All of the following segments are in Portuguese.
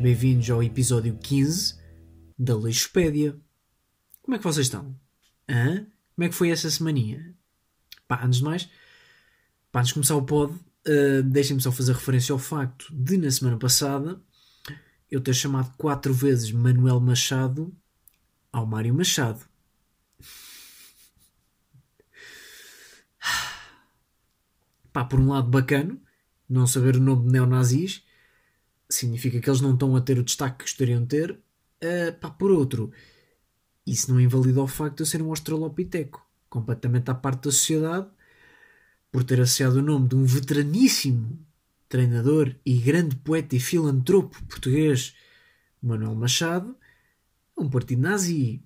Bem-vindos ao episódio 15 da Lixopédia. Como é que vocês estão? Hã? Como é que foi essa semaninha? Pá, antes de mais, pá, antes de começar o pod, uh, deixem-me só fazer referência ao facto de, na semana passada, eu ter chamado quatro vezes Manuel Machado ao Mário Machado. Pá, por um lado bacano, não saber o nome de neonazis, significa que eles não estão a ter o destaque que gostariam de ter. Uh, pá, por outro, isso não invalida o facto de eu ser um australopiteco, completamente à parte da sociedade, por ter associado o nome de um veteraníssimo treinador e grande poeta e filantropo português, Manuel Machado, a um partido nazi.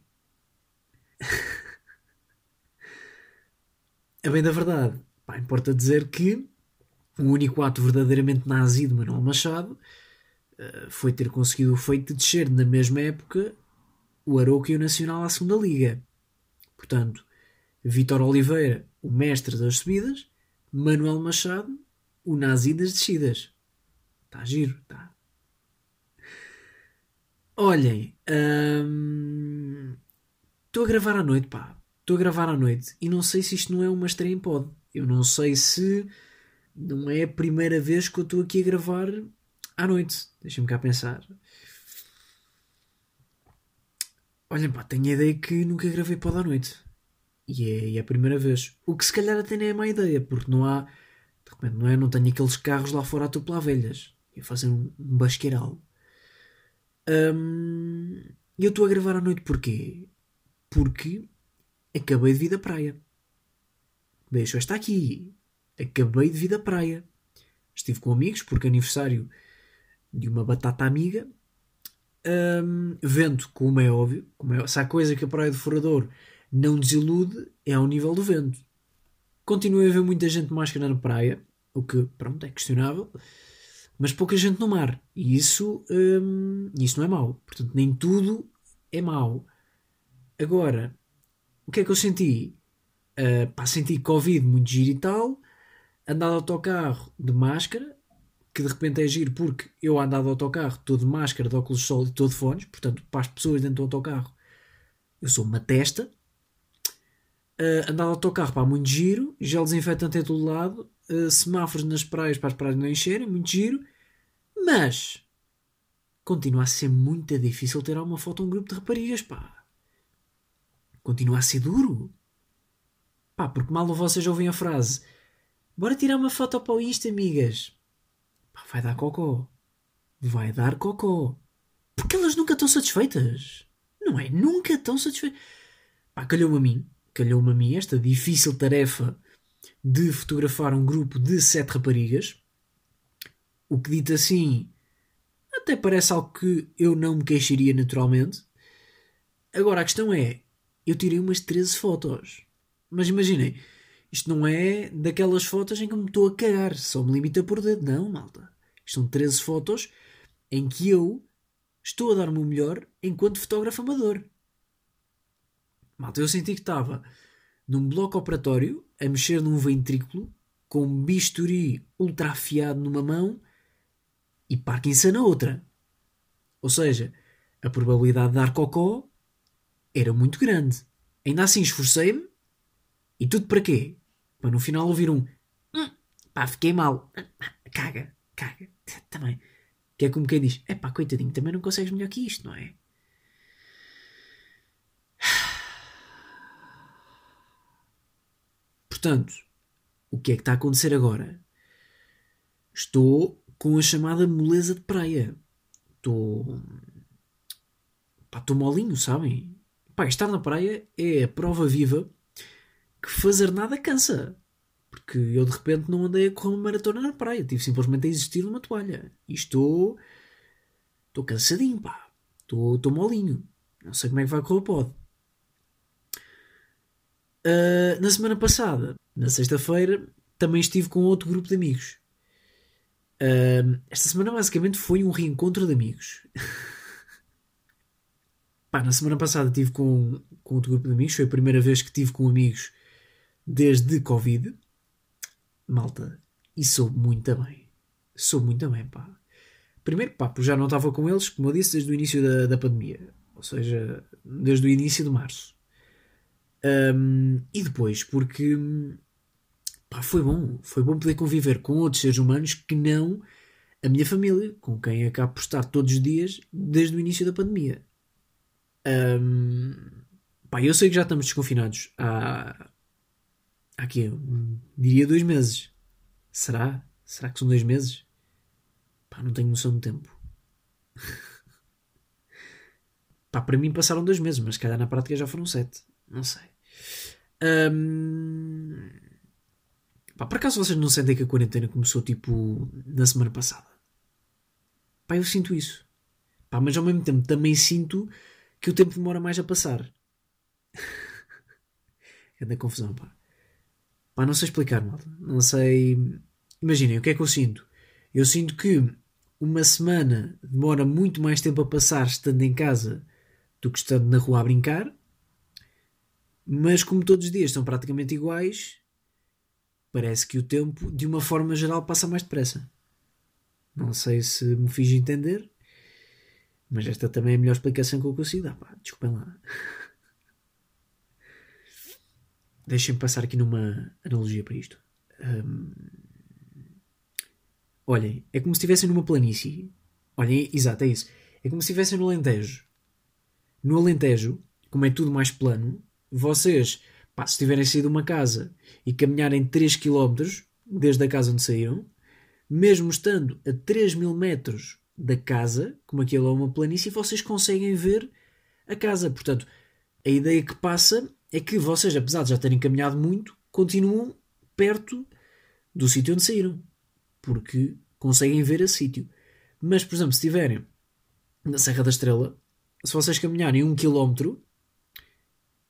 a bem da verdade, pá, importa dizer que o único ato verdadeiramente nazi de Manuel Machado foi ter conseguido o feito de descer na mesma época o Aroca e o Nacional à segunda Liga. Portanto, Vítor Oliveira, o mestre das subidas, Manuel Machado, o nazi das descidas. Está giro, está. Olhem, hum, estou hum, a gravar à noite, pá. Estou a gravar à noite e não sei se isto não é uma estreia em pod. Eu não sei se não é a primeira vez que eu estou aqui a gravar à noite. Deixa-me cá pensar. Olhem, pá, tenho a ideia que nunca gravei pod à noite. E é, e é a primeira vez. O que se calhar até nem é má ideia, porque não há. De repente, não é? Não tenho aqueles carros lá fora a tupelar velhas. E fazer um, um basqueiral. E eu estou a gravar à noite porquê? Porque acabei de vir da praia. Deixo esta aqui. Acabei de vir da praia. Estive com amigos, porque aniversário de uma batata amiga. Um, vento, como é óbvio. Como é, se há coisa que a Praia do Furador não desilude, é ao nível do vento. Continuei a ver muita gente de máscara na praia, o que, pronto, é questionável, mas pouca gente no mar. E isso, um, isso não é mau. Portanto, nem tudo é mau. Agora, o que é que eu senti? Uh, pá, senti Covid muito giro e tal, andar de autocarro de máscara, que de repente é giro porque eu andava de autocarro todo de máscara, de óculos de sol e todo de fones, portanto, para as pessoas dentro do autocarro, eu sou uma testa. Uh, andar de autocarro, pá, muito giro, gel desinfetante em todo lado, uh, semáforos nas praias para as praias não encherem, muito giro, mas continua a ser muito difícil ter uma foto um grupo de raparigas, pá. Continua a ser duro. Pá, porque mal vocês ouvem a frase Bora tirar uma foto para o Insta, amigas. Pá, vai dar cocó. Vai dar cocó. Porque elas nunca estão satisfeitas. Não é? Nunca estão satisfeitas. Pá, calhou-me a mim. Calhou-me a mim esta difícil tarefa de fotografar um grupo de sete raparigas. O que dito assim até parece algo que eu não me queixaria naturalmente. Agora a questão é, eu tirei umas 13 fotos. Mas imaginem, isto não é daquelas fotos em que me estou a cagar, só me limita por dedo. Não, malta. Isto são 13 fotos em que eu estou a dar-me o melhor enquanto fotógrafo amador. Malta, eu senti que estava num bloco operatório a mexer num ventrículo com um bisturi ultra afiado numa mão e Parkinson na outra. Ou seja, a probabilidade de dar cocó era muito grande. Ainda assim esforcei-me e tudo para quê? Para no final ouvir um hum, pá, fiquei mal. Caga, caga. Também. Que é como quem diz: é pá, coitadinho, também não consegues melhor que isto, não é? Portanto, o que é que está a acontecer agora? Estou com a chamada moleza de praia. Estou. Pá, estou molinho, sabem? Pá, estar na praia é a prova viva que fazer nada cansa. Porque eu de repente não andei a correr uma maratona na praia, tive simplesmente a existir numa toalha. E estou. Estou cansadinho, pá. Estou, estou molinho. Não sei como é que vai correr o pod. Uh, na semana passada, na sexta-feira, também estive com outro grupo de amigos. Uh, esta semana basicamente foi um reencontro de amigos. Pá, na semana passada estive com, com outro grupo de amigos. Foi a primeira vez que estive com amigos desde Covid. Malta, e sou muito bem. Sou muito bem, pá. Primeiro, pá, porque já não estava com eles, como eu disse, desde o início da, da pandemia. Ou seja, desde o início de março. Um, e depois, porque pá, foi bom. Foi bom poder conviver com outros seres humanos que não a minha família, com quem acabo por estar todos os dias desde o início da pandemia. Um, pá, eu sei que já estamos desconfinados há, aqui, diria dois meses. Será? Será que são dois meses? Pá, não tenho noção do tempo. Pá, para mim passaram dois meses, mas calhar na prática já foram sete. Não sei. Um... Pá, por acaso vocês não sentem que a quarentena começou tipo na semana passada? Pá, eu sinto isso. Pá, mas ao mesmo tempo também sinto que o tempo demora mais a passar. é da confusão, pá. Pá, não sei explicar, malta. Não sei. Imaginem, o que é que eu sinto? Eu sinto que uma semana demora muito mais tempo a passar estando em casa do que estando na rua a brincar. Mas como todos os dias são praticamente iguais, parece que o tempo, de uma forma geral, passa mais depressa. Não sei se me fiz entender, mas esta também é a melhor explicação que eu consigo dar. Pá, desculpem lá. Deixem-me passar aqui numa analogia para isto. Um, olhem, é como se estivessem numa planície. Olhem, exato, é isso. É como se estivessem no Alentejo. No Alentejo, como é tudo mais plano, vocês, pá, se tiverem saído de uma casa e caminharem 3 km desde a casa onde saíram, mesmo estando a 3 mil metros da casa, como aquilo é uma planície, vocês conseguem ver a casa. Portanto, a ideia que passa é que vocês, apesar de já terem caminhado muito, continuam perto do sítio onde saíram. Porque conseguem ver esse sítio. Mas, por exemplo, se estiverem na Serra da Estrela, se vocês caminharem um quilómetro,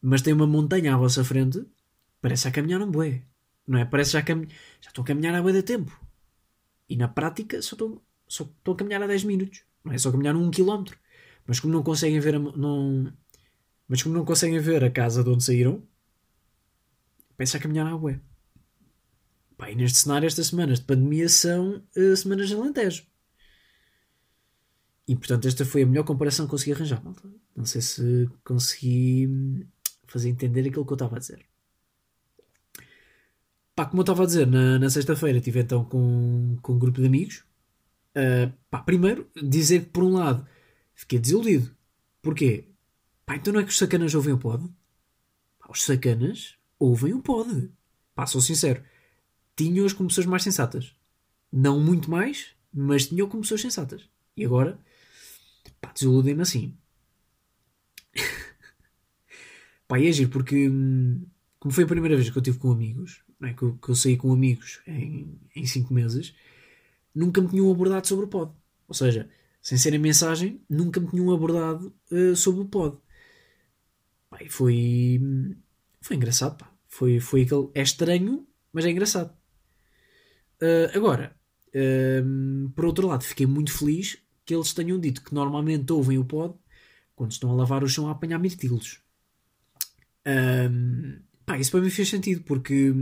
mas tem uma montanha à vossa frente, parece já caminhar um bué. Não é? Parece já, cam... já estou a caminhar há bué de tempo. E na prática só estou, só estou a caminhar há 10 minutos. Não é só caminhar um quilómetro. Mas como não conseguem ver a, não, mas como não conseguem ver a casa de onde saíram, pensa a caminhar à bué. Pá, e neste cenário, estas semanas de pandemia são uh, semanas de Alentejo. E portanto, esta foi a melhor comparação que consegui arranjar. Malta. Não sei se consegui fazer entender aquilo que eu estava a dizer. Pá, como eu estava a dizer, na, na sexta-feira estive então com, com um grupo de amigos. Uh, pá, primeiro, dizer que por um lado fiquei desiludido. Porquê? Pá, então não é que os sacanas ouvem o pod? Pá, os sacanas ouvem o pod. Pá, sou sincero. Tinham-os como pessoas mais sensatas. Não muito mais, mas tinham como pessoas sensatas. E agora, pá, desiludem-me assim. pá, e é giro porque, hum, como foi a primeira vez que eu estive com amigos, não é? que, eu, que eu saí com amigos em, em cinco meses, nunca me tinham abordado sobre o pod. Ou seja, sem ser a mensagem, nunca me tinham abordado uh, sobre o pod. Pá, e foi, foi engraçado, pá. Foi, foi aquele. É estranho, mas é engraçado. Uh, agora, uh, por outro lado, fiquei muito feliz que eles tenham dito que normalmente ouvem o pod quando estão a lavar o chão a apanhar mirtilos. Um, pá, isso para mim fez sentido porque,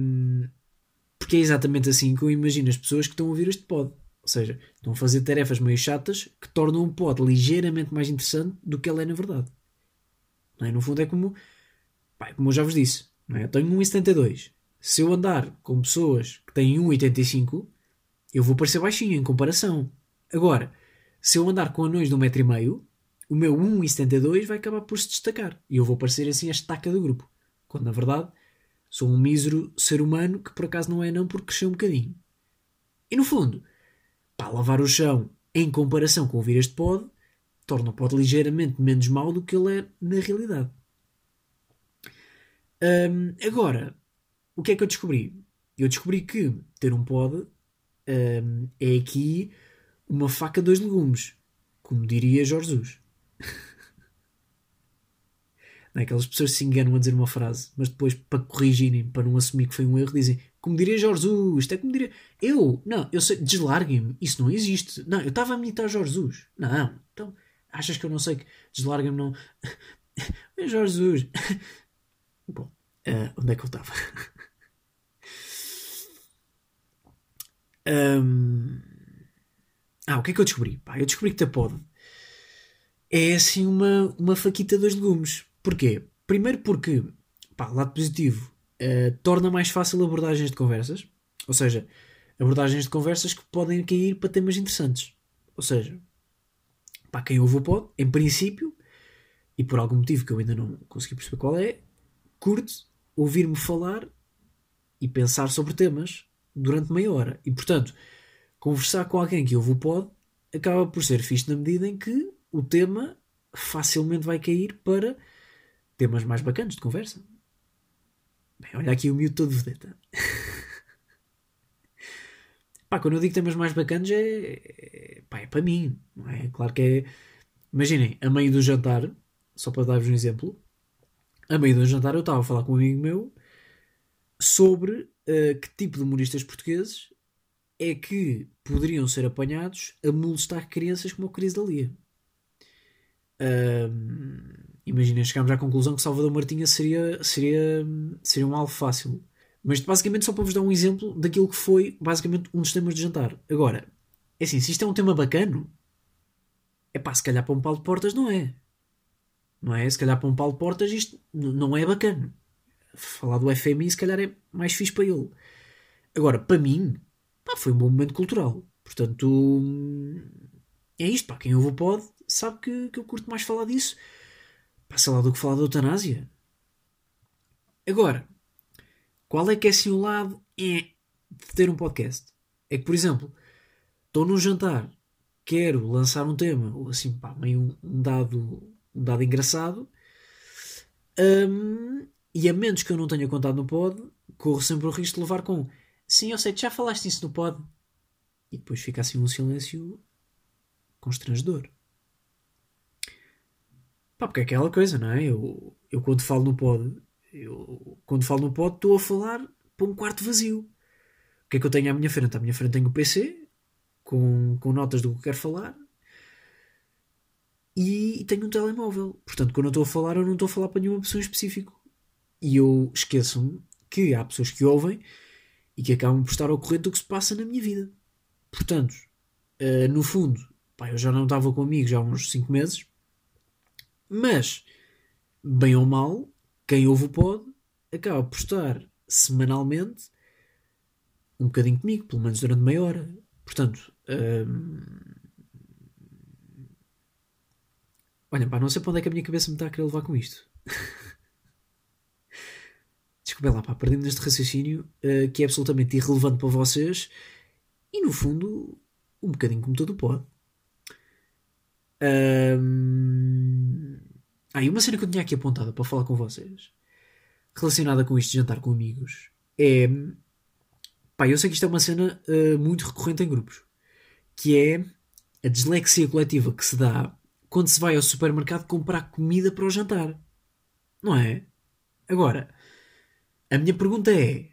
porque é exatamente assim que eu imagino as pessoas que estão a ouvir este pod. Ou seja, estão a fazer tarefas meio chatas que tornam o pod ligeiramente mais interessante do que ele é na verdade. É? No fundo é como, pá, como eu já vos disse, é? eu tenho 1,72. Se eu andar com pessoas que têm 1,85, eu vou parecer baixinho em comparação. Agora, se eu andar com anões de 1,5m, o meu 1,72 vai acabar por se destacar. E eu vou parecer assim a estaca do grupo. Quando na verdade sou um mísero ser humano que por acaso não é não porque cresceu um bocadinho. E no fundo, para lavar o chão em comparação com ouvir este pod, torna o pod ligeiramente menos mau do que ele é na realidade. Um, agora, o que é que eu descobri? Eu descobri que ter um pod um, é aqui uma faca dois legumes, como diria Jorge Jesus. É? Aquelas pessoas se enganam a dizer uma frase, mas depois, para corrigirem, para não assumir que foi um erro, dizem como diria Jorge Jesus, isto é como diria. Eu, não, eu sei, deslarguem-me, isso não existe. Não, eu estava a imitar Jorge Jesus. Não, então Achas que eu não sei que deslarga-me não. Jorge Jesus. Bom, uh, onde é que eu estava? um... Ah, o que é que eu descobri? Pá, eu descobri que a pod é assim uma, uma faquita de dois legumes. Porquê? Primeiro porque, pá, lado positivo, uh, torna mais fácil abordagens de conversas. Ou seja, abordagens de conversas que podem cair para temas interessantes. Ou seja, para quem ouve o pod, em princípio, e por algum motivo que eu ainda não consegui perceber qual é, curte ouvir-me falar e pensar sobre temas durante meia hora. E portanto, conversar com alguém que ouve o pod acaba por ser fixe na medida em que o tema facilmente vai cair para temas mais bacanas de conversa. Bem, olha aqui o miúdo todo vedeta. pá, quando eu digo temas mais bacanas é, é, pá, é para mim, não é? Claro que é. Imaginem, a meio do jantar, só para dar-vos um exemplo, a meio do jantar eu estava a falar com um amigo meu sobre uh, que tipo de humoristas portugueses é que poderiam ser apanhados a molestar crianças como o Cris Dalia. Um, Imaginem, chegámos à conclusão que Salvador Martinha seria, seria, seria um alvo fácil. Mas basicamente só para vos dar um exemplo daquilo que foi basicamente um dos temas de jantar. Agora, é assim, se isto é um tema bacano, é pá, se calhar para um Paulo de Portas não é. Não é? Se calhar para um Paulo de Portas isto não é bacano. Falar do FMI se calhar é mais fixe para ele. Agora, para mim, pá, foi um bom momento cultural. Portanto, é isto, pá. Quem ouve o pod sabe que, que eu curto mais falar disso. Pá, sei lá do que falar da eutanásia. Agora, qual é que é assim o lado é, de ter um podcast? É que, por exemplo, estou num jantar, quero lançar um tema, ou assim, pá, meio um dado, um dado engraçado, um, e a menos que eu não tenha contado no pod, corro sempre o risco de levar com sim, eu sei, já falaste isso no pod. E depois fica assim um silêncio constrangedor. Pá, porque é aquela coisa, não é? Eu, eu quando falo no pod, eu quando falo no pod estou a falar para um quarto vazio. O que é que eu tenho à minha frente? À minha frente tenho o PC com, com notas do que quero falar e tenho um telemóvel. Portanto, quando eu estou a falar, eu não estou a falar para nenhuma pessoa em específico. E eu esqueço-me que há pessoas que ouvem e que acabam por estar ao corrente do que se passa na minha vida. Portanto, uh, no fundo, pá, eu já não estava com amigos há uns 5 meses mas, bem ou mal, quem ouve o pod acaba por estar semanalmente um bocadinho comigo, pelo menos durante meia hora. Portanto, hum... olha, pá, não sei para onde é que a minha cabeça me está a querer levar com isto. Desculpem lá, pá, perdi-me neste raciocínio uh, que é absolutamente irrelevante para vocês e, no fundo, um bocadinho como todo o pod. Um... Ah, e uma cena que eu tinha aqui apontada para falar com vocês, relacionada com isto de jantar com amigos, é. Pá, eu sei que isto é uma cena uh, muito recorrente em grupos, que é a dislexia coletiva que se dá quando se vai ao supermercado comprar comida para o jantar. Não é? Agora, a minha pergunta é: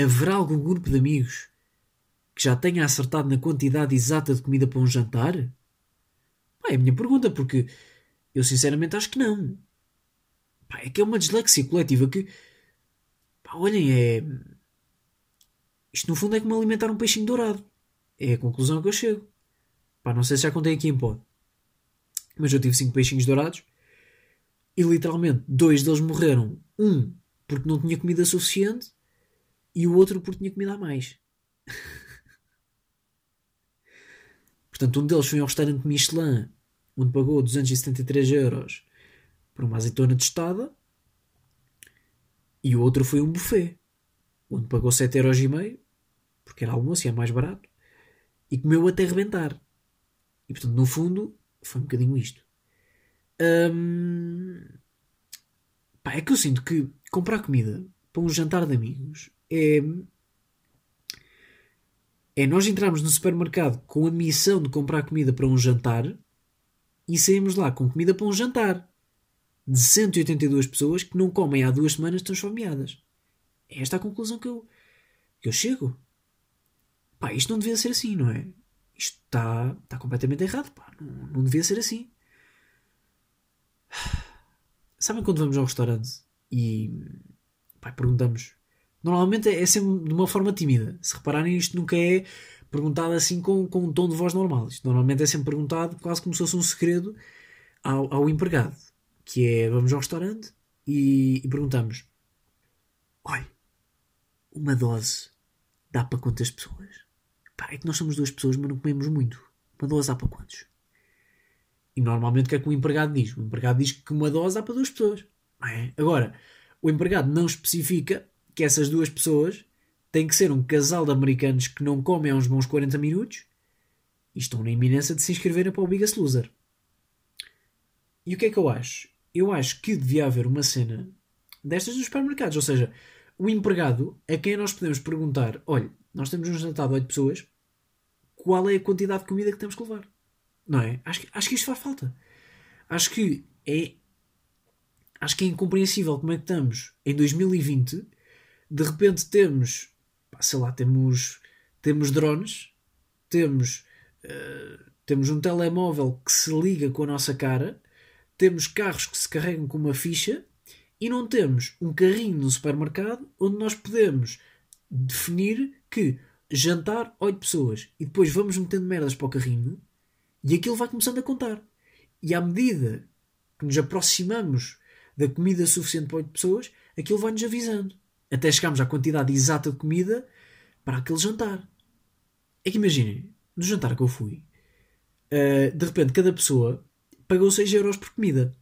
haverá algum grupo de amigos que já tenha acertado na quantidade exata de comida para um jantar? Pá, é a minha pergunta, porque eu sinceramente acho que não. Pá, é que é uma dislexia coletiva que. Pá, olhem, é. Isto no fundo é como alimentar um peixinho dourado. É a conclusão que eu chego. Pá, não sei se já contei aqui em pod. Mas eu tive cinco peixinhos dourados e literalmente dois deles morreram. Um porque não tinha comida suficiente e o outro porque tinha comida a mais. Portanto, um deles foi ao restaurante Michelin onde pagou 273 euros por uma azeitona tostada, e o outro foi um buffet, onde pagou 7 euros porque era almoço e é mais barato, e comeu até rebentar. E portanto, no fundo, foi um bocadinho isto. Hum, pá, é que eu sinto que comprar comida para um jantar de amigos é. É nós entrarmos no supermercado com a missão de comprar comida para um jantar e saímos lá com comida para um jantar de 182 pessoas que não comem há duas semanas estão esfomeadas. É esta a conclusão que eu, que eu chego. Pá, isto não devia ser assim, não é? Isto está tá completamente errado, pá. Não, não devia ser assim. Sabem quando vamos ao restaurante e pá, perguntamos? Normalmente é sempre de uma forma tímida. Se repararem, isto nunca é perguntado assim com, com um tom de voz normal. Isto normalmente é sempre perguntado quase como se fosse um segredo ao, ao empregado. Que é, vamos ao restaurante e, e perguntamos: Olha, uma dose dá para quantas pessoas? Pá, é que nós somos duas pessoas, mas não comemos muito. Uma dose dá para quantos? E normalmente o que é que o empregado diz? O empregado diz que uma dose dá para duas pessoas. É? Agora, o empregado não especifica que essas duas pessoas têm que ser um casal de americanos que não comem há uns bons 40 minutos e estão na iminência de se inscreverem para o Biggest Loser. E o que é que eu acho? Eu acho que devia haver uma cena destas nos supermercados, ou seja, o empregado a quem nós podemos perguntar: olha, nós temos um jantar de 8 pessoas, qual é a quantidade de comida que temos que levar? Não é? Acho que, acho que isto faz falta. Acho que é. Acho que é incompreensível como é que estamos em 2020, de repente temos, sei lá, temos, temos drones, temos, uh, temos um telemóvel que se liga com a nossa cara, temos carros que se carregam com uma ficha e não temos um carrinho no supermercado onde nós podemos definir que jantar 8 pessoas e depois vamos metendo merdas para o carrinho e aquilo vai começando a contar. E à medida que nos aproximamos da comida suficiente para 8 pessoas, aquilo vai-nos avisando. Até chegarmos à quantidade exata de comida para aquele jantar. É que imaginem, no jantar que eu fui, uh, de repente cada pessoa pagou 6 euros por comida.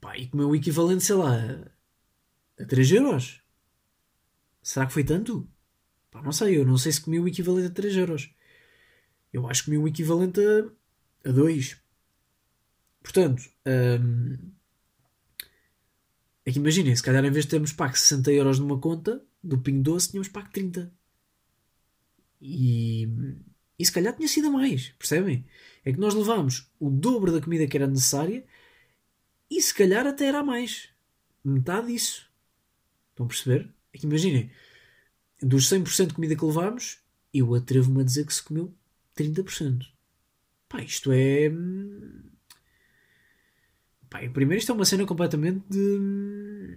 Pá, e comeu o equivalente, sei lá, a 3 euros. Será que foi tanto? Pá, não sei, eu não sei se comi o equivalente a 3 euros. Eu acho que comi o equivalente a, a 2. Portanto, hum, é que imaginem, se calhar em vez de termos pago 60 euros numa conta do Pingo Doce, tínhamos pago 30. E, e se calhar tinha sido mais, percebem? É que nós levámos o dobro da comida que era necessária e se calhar até era mais. Metade disso. Estão a perceber? É que imaginem, dos 100% de comida que levámos, eu atrevo-me a dizer que se comeu 30%. Pá, isto é. Pá, primeiro, isto é uma cena completamente de.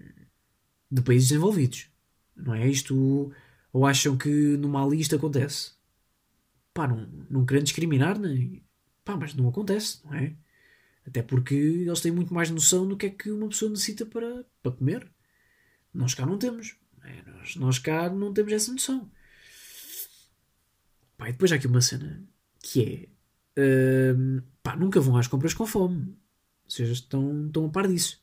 de países desenvolvidos. Não é? Isto. Ou acham que no Mali isto acontece? Pá, não, não querendo discriminar, nem. Pá, mas não acontece, não é? Até porque eles têm muito mais noção do que é que uma pessoa necessita para, para comer. Nós cá não temos. É? Nós, nós cá não temos essa noção. Pá, e depois há aqui uma cena que é. Uh, pá, nunca vão às compras com fome. Seja, estão, estão a par disso.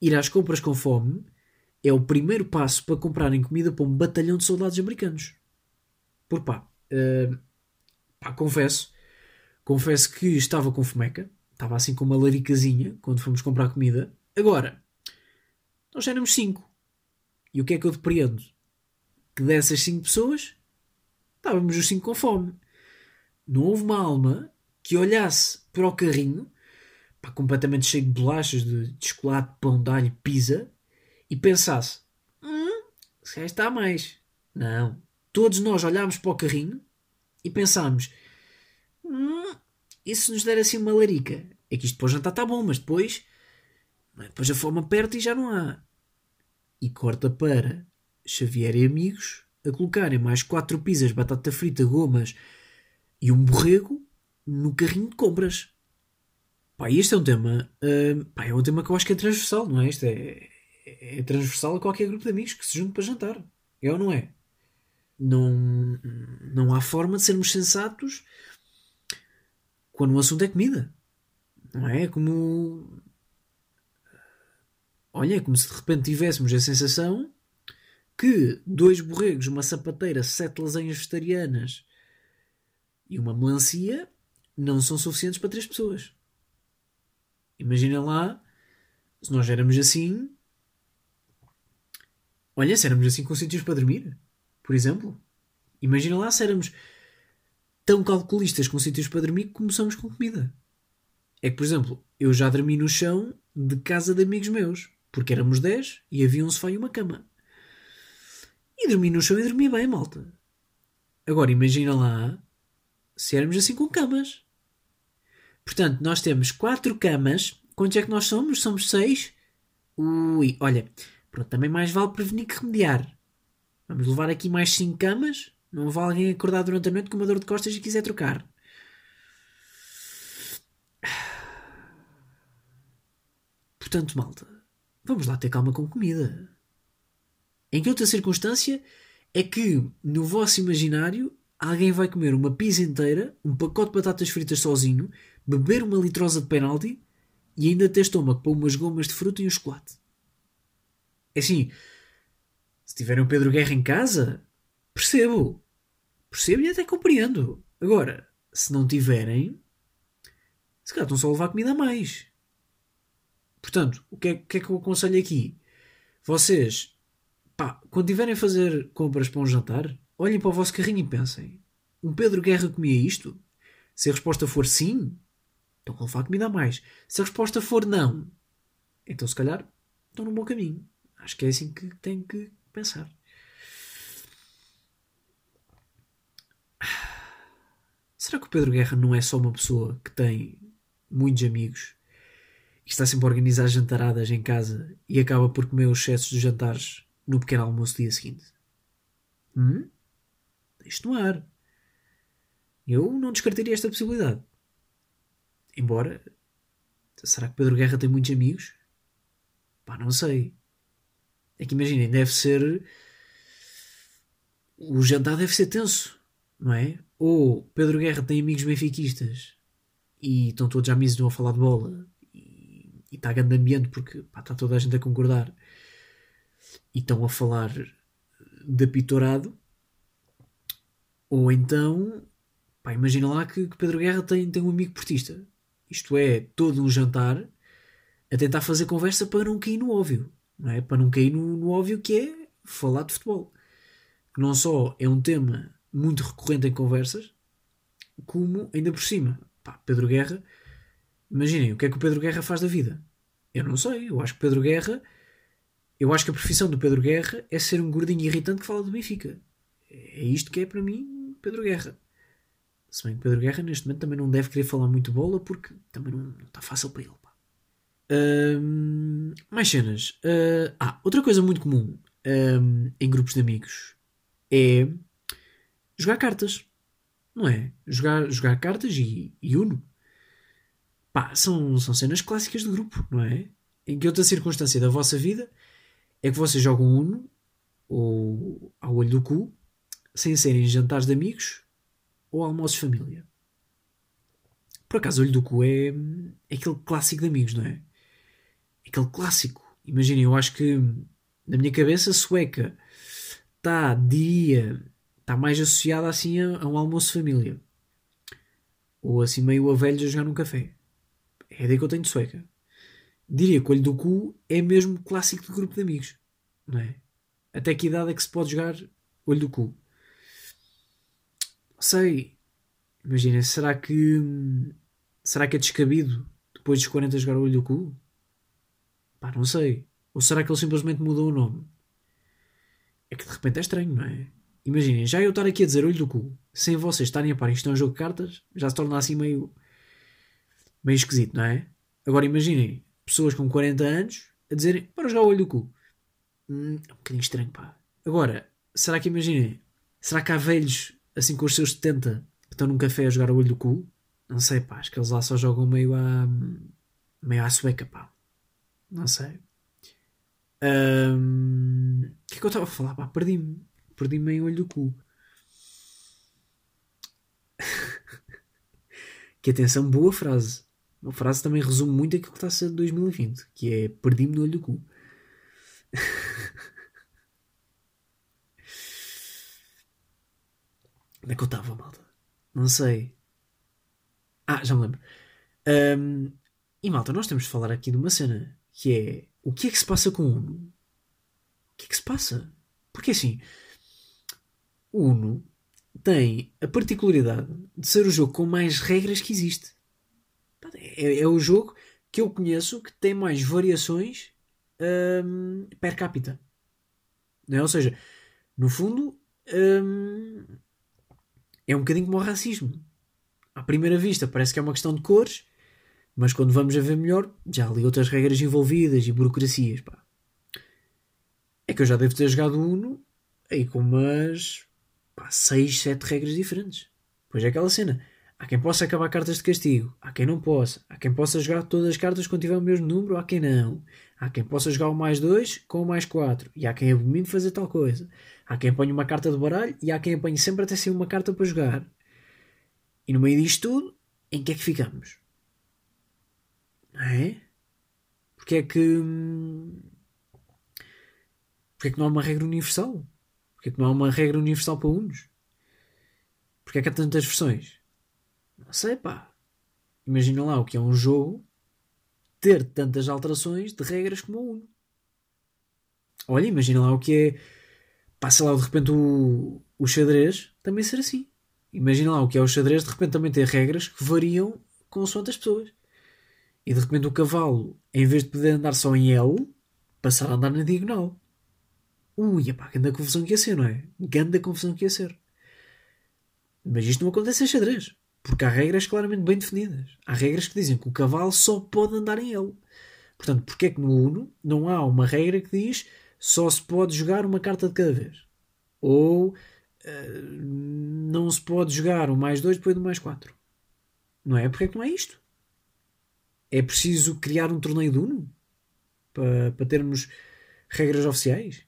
Ir às compras com fome é o primeiro passo para comprarem comida para um batalhão de soldados americanos. Por pá, uh, pá, confesso, confesso que estava com fomeca, estava assim com uma laricazinha quando fomos comprar comida. Agora, nós éramos cinco. E o que é que eu depreendo? Que dessas cinco pessoas, estávamos os cinco com fome. Não houve uma alma que olhasse para o carrinho, pá, completamente cheio de bolachas, de, de chocolate, pão de alho, pizza, e pensasse: hum, se calhar está mais. Não. Todos nós olhámos para o carrinho e pensámos: hum, e se nos der assim uma larica? É que isto depois já está bom, mas depois, depois a fome aperta e já não há. E corta para Xavier e amigos a colocarem mais quatro pizzas, batata frita, gomas e um borrego no carrinho de compras. Pá, este é um tema. Uh, pá, é um tema que eu acho que é transversal, não é? Isto é, é, transversal a qualquer grupo de amigos que se junte para jantar. É ou não é? Não, não há forma de sermos sensatos quando o assunto é comida. Não é? é como. Olha, é como se de repente tivéssemos a sensação que dois borregos, uma sapateira, sete lasanhas vegetarianas e uma melancia não são suficientes para três pessoas. Imagina lá se nós éramos assim. Olha, se éramos assim com sítios para dormir, por exemplo. Imagina lá se éramos tão calculistas com sítios para dormir como somos com comida. É que, por exemplo, eu já dormi no chão de casa de amigos meus, porque éramos 10 e havia um sofá e uma cama. E dormi no chão e dormi bem, malta. Agora imagina lá se éramos assim com camas. Portanto, nós temos quatro camas. Quantos é que nós somos? Somos seis. Ui, olha, pronto, também mais vale prevenir que remediar. Vamos levar aqui mais cinco camas Não vá alguém acordar durante a noite com uma dor de costas e quiser trocar. Portanto, malta, vamos lá ter calma com comida. Em que outra circunstância é que, no vosso imaginário, alguém vai comer uma pizza inteira, um pacote de batatas fritas sozinho, beber uma litrosa de penalti e ainda ter estômago para umas gomas de fruta e um chocolate. É assim, se tiverem o Pedro Guerra em casa, percebo. Percebo e até compreendo. Agora, se não tiverem, se calhar estão só a levar comida a mais. Portanto, o que é, que, é que eu aconselho aqui? Vocês, pá, quando tiverem a fazer compras para um jantar, olhem para o vosso carrinho e pensem: um Pedro Guerra comia isto? Se a resposta for sim, então vão levar comida a mais. Se a resposta for não, então se calhar estão no bom caminho. Acho que é assim que tem que pensar. Será que o Pedro Guerra não é só uma pessoa que tem muitos amigos e está sempre a organizar jantaradas em casa e acaba por comer os excessos dos jantares no pequeno almoço do dia seguinte? Hum? Deixe no ar. Eu não descartaria esta possibilidade. Embora. Será que Pedro Guerra tem muitos amigos? Pá, não sei. É que imaginem, deve ser. O jantar deve ser tenso, não é? Ou Pedro Guerra tem amigos benfiquistas e estão todos à mesa a falar de bola e está grande ambiente porque pá, está toda a gente a concordar e estão a falar de apitorado. Ou então, pá, imagina lá que, que, Pedro Guerra tem, tem um amigo portista. Isto é, todo um jantar a tentar fazer conversa para não cair no óbvio não é? Para não cair no, no óbvio que é falar de futebol. Não só é um tema muito recorrente em conversas, como ainda por cima, pá, Pedro Guerra, imaginem, o que é que o Pedro Guerra faz da vida? Eu não sei, eu acho que Pedro Guerra, eu acho que a profissão do Pedro Guerra é ser um gordinho irritante que fala do Benfica. É isto que é para mim Pedro Guerra. Se bem que Pedro Guerra neste momento também não deve querer falar muito bola porque também não, está fácil para ele. Pá mais cenas. Uh, ah, outra coisa muito comum um, em grupos de amigos é jogar cartas. Não é? Jogar, jogar cartas e, e Uno. Pá, são, são cenas clássicas do grupo, não é? Em que outra circunstância da vossa vida é que vocês jogam Uno ou ao olho do cu sem serem jantares de amigos ou almoços de família. Por acaso, olho do cu é, é aquele clássico de amigos, não é? aquele clássico. Imaginem, eu acho que na minha cabeça sueca está, dia está mais associada assim a, a, um almoço de família. Ou assim meio a velhos a jogar num café. É ideia que eu tenho de sueca. Diria que o olho do cu é mesmo clássico de grupo de amigos. Não é? Até que idade é que se pode jogar olho do cu? Sei. Imagina, será que. Será que é descabido depois dos 40 jogar olho do cu? Pá, não sei. Ou será que ele simplesmente mudou o nome? É que de repente é estranho, não é? Imaginem, já eu estar aqui a dizer olho do cu, sem vocês estarem a par, isto é um jogo de cartas, já se torna assim meio. meio esquisito, não é? Agora imaginem, pessoas com 40 anos a dizerem para jogar o olho do cu. Hum, é um bocadinho estranho, pá. Agora, será que imaginem, será que há velhos assim com os seus 70 que estão num café a jogar o olho do cu? Não sei, pá, acho que eles lá só jogam meio à. meio à sueca, pá. Não sei. Um, o que é que eu estava a falar? Pá, perdi-me. Perdi-me em olho do cu. que atenção, boa frase. Uma frase também resume muito aquilo que está a ser de 2020, que é perdi-me no olho do cu. Onde é que eu estava, malta? Não sei. Ah, já me lembro. Um, e malta, nós temos de falar aqui de uma cena que é o que é que se passa com o Uno? O que é que se passa? Porque assim, o Uno tem a particularidade de ser o jogo com mais regras que existe. É, é o jogo que eu conheço que tem mais variações um, per capita. É? Ou seja, no fundo, um, é um bocadinho como o racismo. À primeira vista parece que é uma questão de cores, mas quando vamos a ver melhor, já há ali outras regras envolvidas e burocracias. Pá. É que eu já devo ter jogado Uno aí com umas pá, 6, 7 regras diferentes. Pois é aquela cena. Há quem possa acabar cartas de castigo, há quem não possa. Há quem possa jogar todas as cartas quando tiver o mesmo número, há quem não. Há quem possa jogar o mais 2 com o mais 4. E há quem abomine fazer tal coisa. Há quem apanhe uma carta de baralho e há quem apanhe sempre até ser uma carta para jogar. E no meio disto tudo, em que é que ficamos? Não é? Porque é que. Hum, porque é que não há uma regra universal? Porque é que não há uma regra universal para uns? Porque é que há tantas versões? Não sei, pá. Imagina lá o que é um jogo ter tantas alterações de regras como o Uno. Olha, imagina lá o que é. Passa lá de repente o, o xadrez também ser assim. Imagina lá o que é o xadrez de repente também ter regras que variam consoante as pessoas. E de repente o cavalo, em vez de poder andar só em L, passar a andar na diagonal. Ui, pá, grande confusão que ia ser, não é? Grande confusão que ia ser. Mas isto não acontece em xadrez. Porque há regras claramente bem definidas. Há regras que dizem que o cavalo só pode andar em L. Portanto, porque é que no Uno não há uma regra que diz só se pode jogar uma carta de cada vez? Ou uh, não se pode jogar o mais 2 depois do mais 4? Não é? Porque é que não é isto? É preciso criar um torneio de Uno? Para, para termos regras oficiais?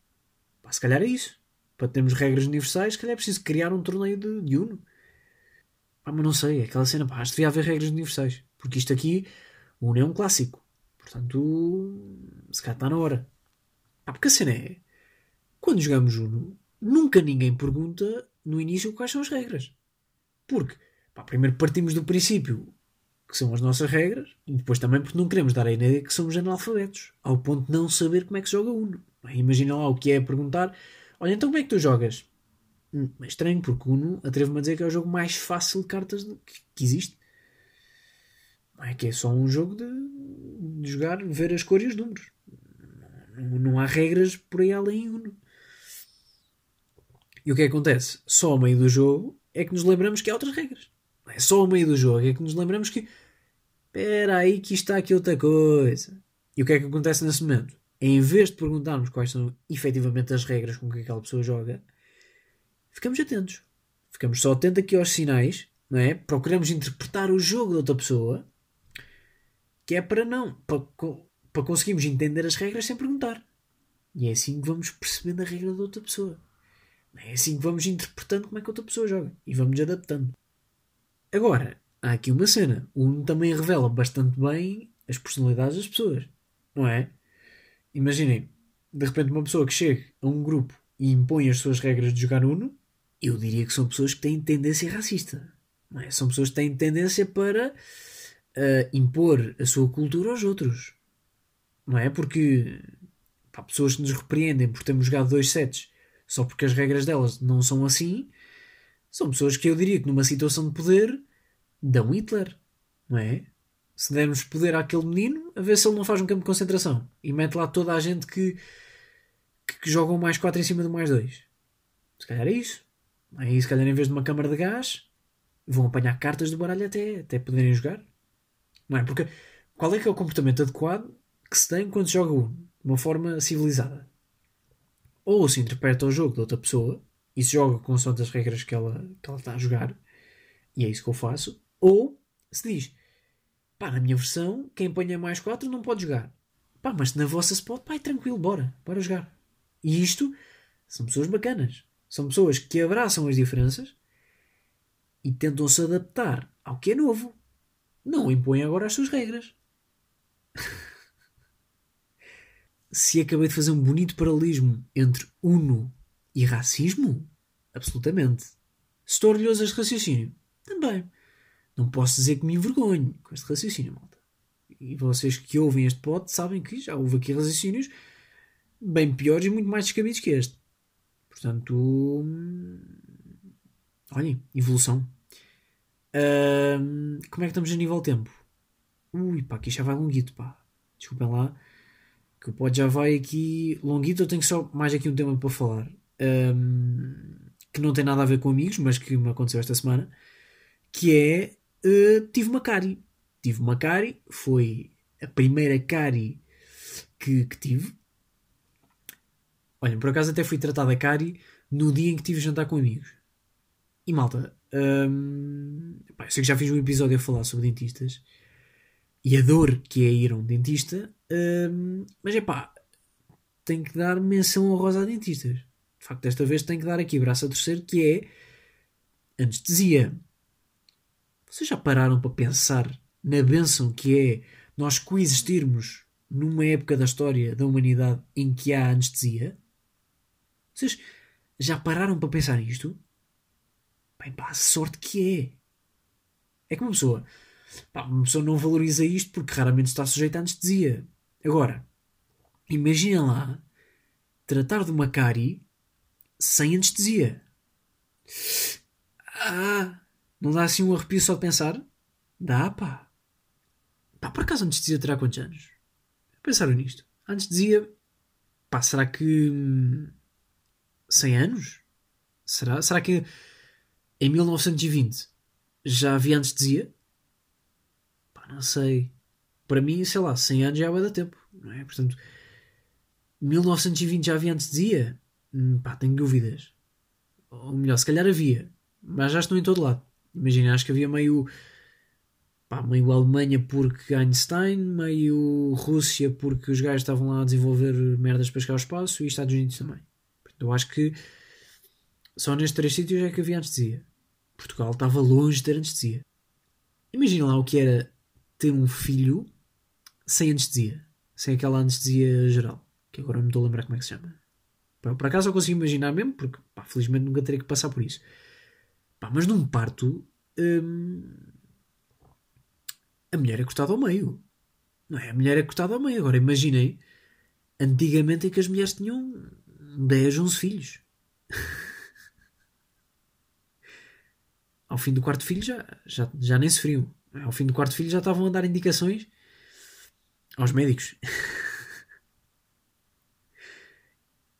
Se calhar é isso. Para termos regras universais, se calhar é preciso criar um torneio de, de Uno. Pá, mas não sei, aquela cena, pá, acho que devia haver regras universais. Porque isto aqui, o Uno é um clássico. Portanto, se calhar está na hora. Pá, porque a cena é, quando jogamos Uno, nunca ninguém pergunta no início quais são as regras. Porque, pá, primeiro partimos do princípio que são as nossas regras, e depois também porque não queremos dar a ideia que somos analfabetos, ao ponto de não saber como é que se joga Uno. Imagina lá o que é perguntar: olha, então como é que tu jogas? Hum, é estranho, porque Uno atrevo-me a dizer que é o jogo mais fácil de cartas que, existe. Não é que é só um jogo de, de jogar, ver as cores e os números. Não, não há regras por aí além Uno. E o que, é que acontece? Só ao meio do jogo é que nos lembramos que há outras regras. É só ao meio do jogo é que nos lembramos que espera aí que está aqui outra coisa. E o que é que acontece nesse momento? Em vez de perguntarmos quais são efetivamente as regras com que aquela pessoa joga, ficamos atentos. Ficamos só atentos aqui aos sinais, não é? Procuramos interpretar o jogo da outra pessoa, que é para não, para, para conseguirmos entender as regras sem perguntar. E é assim que vamos percebendo a regra da outra pessoa. É assim que vamos interpretando como é que a outra pessoa joga e vamos adaptando. Agora, há aqui uma cena. O Uno também revela bastante bem as personalidades das pessoas, não é? Imaginem, de repente, uma pessoa que chega a um grupo e impõe as suas regras de jogar Uno eu diria que são pessoas que têm tendência racista. É? São pessoas que têm tendência para uh, impor a sua cultura aos outros. Não é? Porque pá, pessoas que nos repreendem por termos jogado dois sets só porque as regras delas não são assim, são pessoas que eu diria que numa situação de poder dão Hitler. Não é? Se dermos poder àquele menino, a ver se ele não faz um campo de concentração e mete lá toda a gente que, que, que joga o mais 4 em cima do mais 2. Se calhar é isso. Aí, se calhar, em vez de uma câmara de gás, vão apanhar cartas do baralho até, até poderem jogar. Não é? Porque qual é que é o comportamento adequado que se tem quando se joga um? De uma forma civilizada. Ou se interpreta o jogo de outra pessoa e se joga com as regras que ela, que ela está a jogar, e é isso que eu faço. Ou se diz, pá, na minha versão, quem ponha mais 4 não pode jogar. Pá, mas na vossa se pode, pá, é tranquilo, bora, bora jogar. E isto são pessoas bacanas. São pessoas que abraçam as diferenças e tentam se adaptar ao que é novo. Não impõem agora as suas regras. se acabei de fazer um bonito paralelismo entre Uno e racismo, absolutamente. Se estou orgulhoso deste raciocínio, também. Não posso dizer que me envergonho com este raciocínio, malta. E vocês que ouvem este pod sabem que já houve aqui raciocínios bem piores e muito mais descabidos que este. Portanto, olhem, evolução. Uh, como é que estamos a nível tempo? Ui, pá, aqui já vai longuito, pá. Desculpem lá. Que o pod já vai aqui longuito. Eu tenho só mais aqui um tema para falar. Um, que não tem nada a ver com amigos, mas que me aconteceu esta semana. Que é, uh, tive uma cari. Tive uma cari. Foi a primeira cari que, que tive. Olha, por acaso até fui tratado a Cari no dia em que tive jantar com amigos. E malta, hum, pá, eu sei que já fiz um episódio a falar sobre dentistas e a dor que é ir a um dentista, hum, mas é pá, tenho que dar menção honrosa a dentistas. De facto, desta vez tenho que dar aqui braço a torcer, que é anestesia. Vocês já pararam para pensar na benção que é nós coexistirmos numa época da história da humanidade em que há anestesia? Vocês já pararam para pensar nisto? Bem, pá, a sorte que é. É que uma pessoa, pá, uma pessoa não valoriza isto porque raramente está sujeita à anestesia. Agora, imaginem lá tratar de uma cárie sem anestesia. Ah, não dá assim um arrepio só de pensar? Dá, pá. Pá, por acaso a anestesia terá quantos anos? Pensaram nisto? A anestesia, pá, será que. 100 hum, anos? Será? Será que em 1920 já havia anestesia? Pá, não sei. Para mim, sei lá, 100 anos já vai dar tempo, não é? Portanto, 1920 já havia anestesia? Hum, pá, tenho dúvidas. Ou melhor, se calhar havia, mas já estão em todo lado. Imagina, acho que havia meio. Pá, meio Alemanha porque Einstein, meio Rússia porque os gajos estavam lá a desenvolver merdas para chegar ao espaço e Estados Unidos também. Eu acho que só nestes três sítios é que havia anestesia. Portugal estava longe de ter anestesia. Imagina lá o que era ter um filho sem anestesia. Sem aquela anestesia geral. Que agora não me estou a lembrar como é que se chama. Por acaso eu consigo imaginar mesmo, porque pá, felizmente nunca terei que passar por isso. Pá, mas num parto, hum, a mulher é cortada ao meio. Não é? A mulher é cortada ao meio. Agora imaginei antigamente em que as mulheres tinham 10, 11 filhos. Ao fim do quarto filho já, já, já nem sofriam. Ao fim do quarto filho já estavam a dar indicações aos médicos.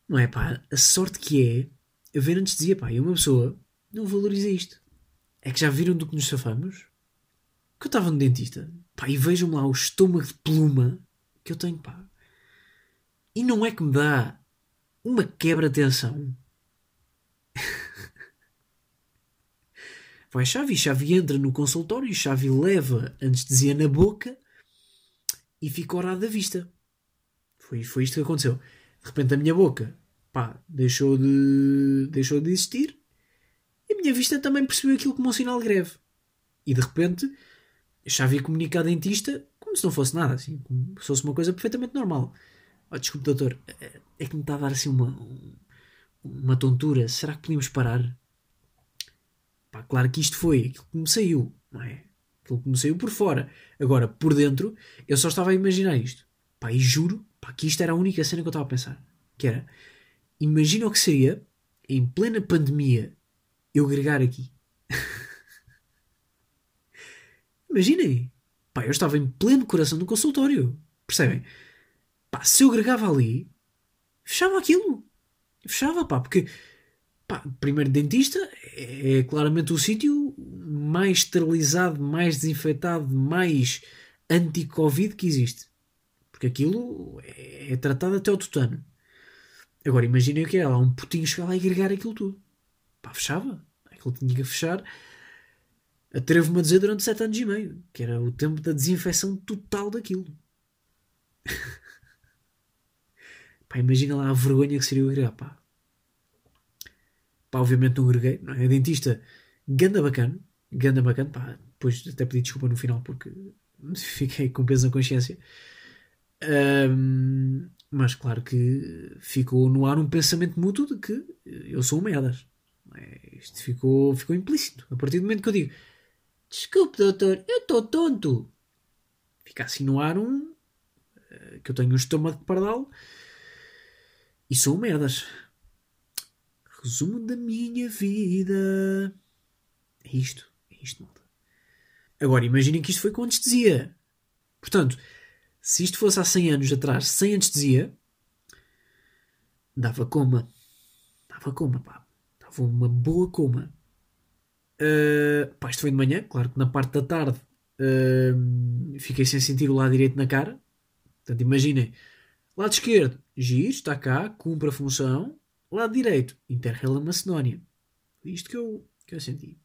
Não é pá? A sorte que é ver antes dizia pá, e uma pessoa não valoriza isto. É que já viram do que nos safamos? Que eu estava no dentista, pá, e vejam lá o estômago de pluma que eu tenho, pá. E não é que me dá uma quebra de tensão. Vai chave e chave entra no consultório chave leva anestesia na boca e fica orado da vista. Foi, foi isto que aconteceu. De repente a minha boca pá, deixou de, deixou de existir e a minha vista também percebeu aquilo como um sinal de greve. E de repente já havia comunicado a dentista como se não fosse nada, assim, como se fosse uma coisa perfeitamente normal. Oh, desculpe, doutor, é que me está a dar assim uma, uma tontura. Será que podíamos parar? Pá, claro que isto foi aquilo que me saiu, não é? Aquilo que me saiu por fora. Agora, por dentro, eu só estava a imaginar isto. Pá, e juro pá, que isto era a única cena que eu estava a pensar. Que era, imagina o que seria, em plena pandemia, eu gregar aqui. Imaginem. Pá, eu estava em pleno coração do consultório. Percebem? Pá, se eu gregava ali, fechava aquilo. Fechava, pá, porque Pá, primeiro, dentista é, é claramente o sítio mais esterilizado, mais desinfetado, mais anti-Covid que existe. Porque aquilo é, é tratado até ao tutano. Agora imaginem o que era lá, um putinho chegar lá e agregar aquilo tudo. Pá, fechava. Aquilo tinha que fechar. Atrevo-me a dizer durante 7 anos e meio, que era o tempo da desinfecção total daquilo. pá, imagina lá a vergonha que seria o agregar, pá. Pá, obviamente não agreguei, não é? Dentista, ganda bacana, ganda bacana, pá, depois até pedi desculpa no final porque fiquei com peso na consciência. Um, mas claro que ficou no ar um pensamento mútuo de que eu sou um merdas. É? Isto ficou, ficou implícito. A partir do momento que eu digo desculpe, doutor, eu estou tonto, fica assim no ar um eh, que eu tenho um estômago de pardal e um merdas. Resumo da minha vida. É isto. É isto, malta. Agora, imaginem que isto foi com anestesia. Portanto, se isto fosse há 100 anos atrás, sem anestesia, dava coma. Dava coma, pá. Dava uma boa coma. Uh, pá, isto foi de manhã. Claro que na parte da tarde uh, fiquei sem sentir o lado direito na cara. Portanto, imaginem. Lado esquerdo, giro, está cá, cumpre a função lado direito, Interrail Macedónia. Isto que eu, que eu senti.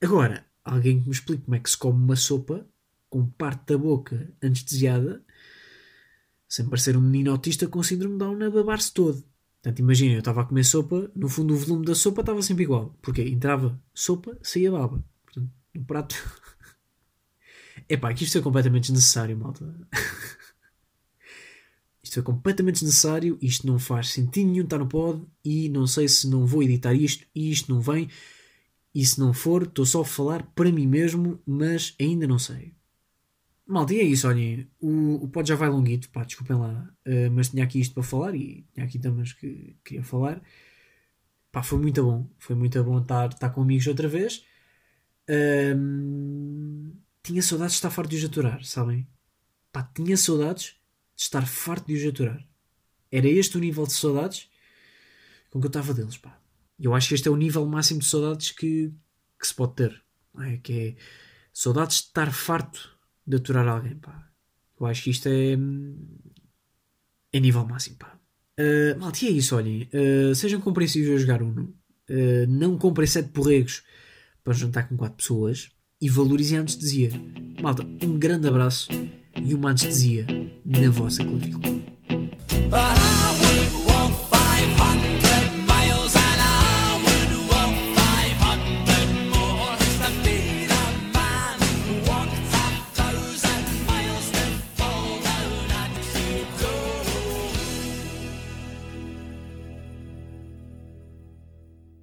Agora, alguém que me explique como é que se come uma sopa com parte da boca anestesiada sem parecer um menino autista com síndrome de Down a babar-se todo. Portanto, imagina, eu estava a comer sopa, no fundo o volume da sopa estava sempre igual. Porque entrava sopa, saía baba. Portanto, no prato... Epá, que isto é completamente desnecessário, malta. isto é completamente desnecessário, isto não faz sentido nenhum estar no pod e não sei se não vou editar isto e isto não vem. E se não for, estou só a falar para mim mesmo, mas ainda não sei. Malta, e é isso, olhem, o, o pod já vai longuito, pá, desculpem lá, uh, mas tinha aqui isto para falar e tinha aqui temas que queria falar. Pá, foi muito bom, foi muito bom estar, estar com amigos outra vez. Tinha saudades de estar farto de os aturar, sabem? Pá, tinha saudades de estar farto de os aturar. Era este o nível de saudades com que eu estava deles, pá. Eu acho que este é o nível máximo de saudades que, que se pode ter. É? Que é saudades de estar farto de aturar alguém, pá. Eu acho que isto é. é nível máximo, pá. Uh, malta, e é isso, olhem. Uh, sejam compreensíveis a jogar Uno. Uh, não comprem sete porregos para jantar com quatro pessoas. E valorizem a anestesia. Malta, um grande abraço e uma anestesia na vossa clavícula.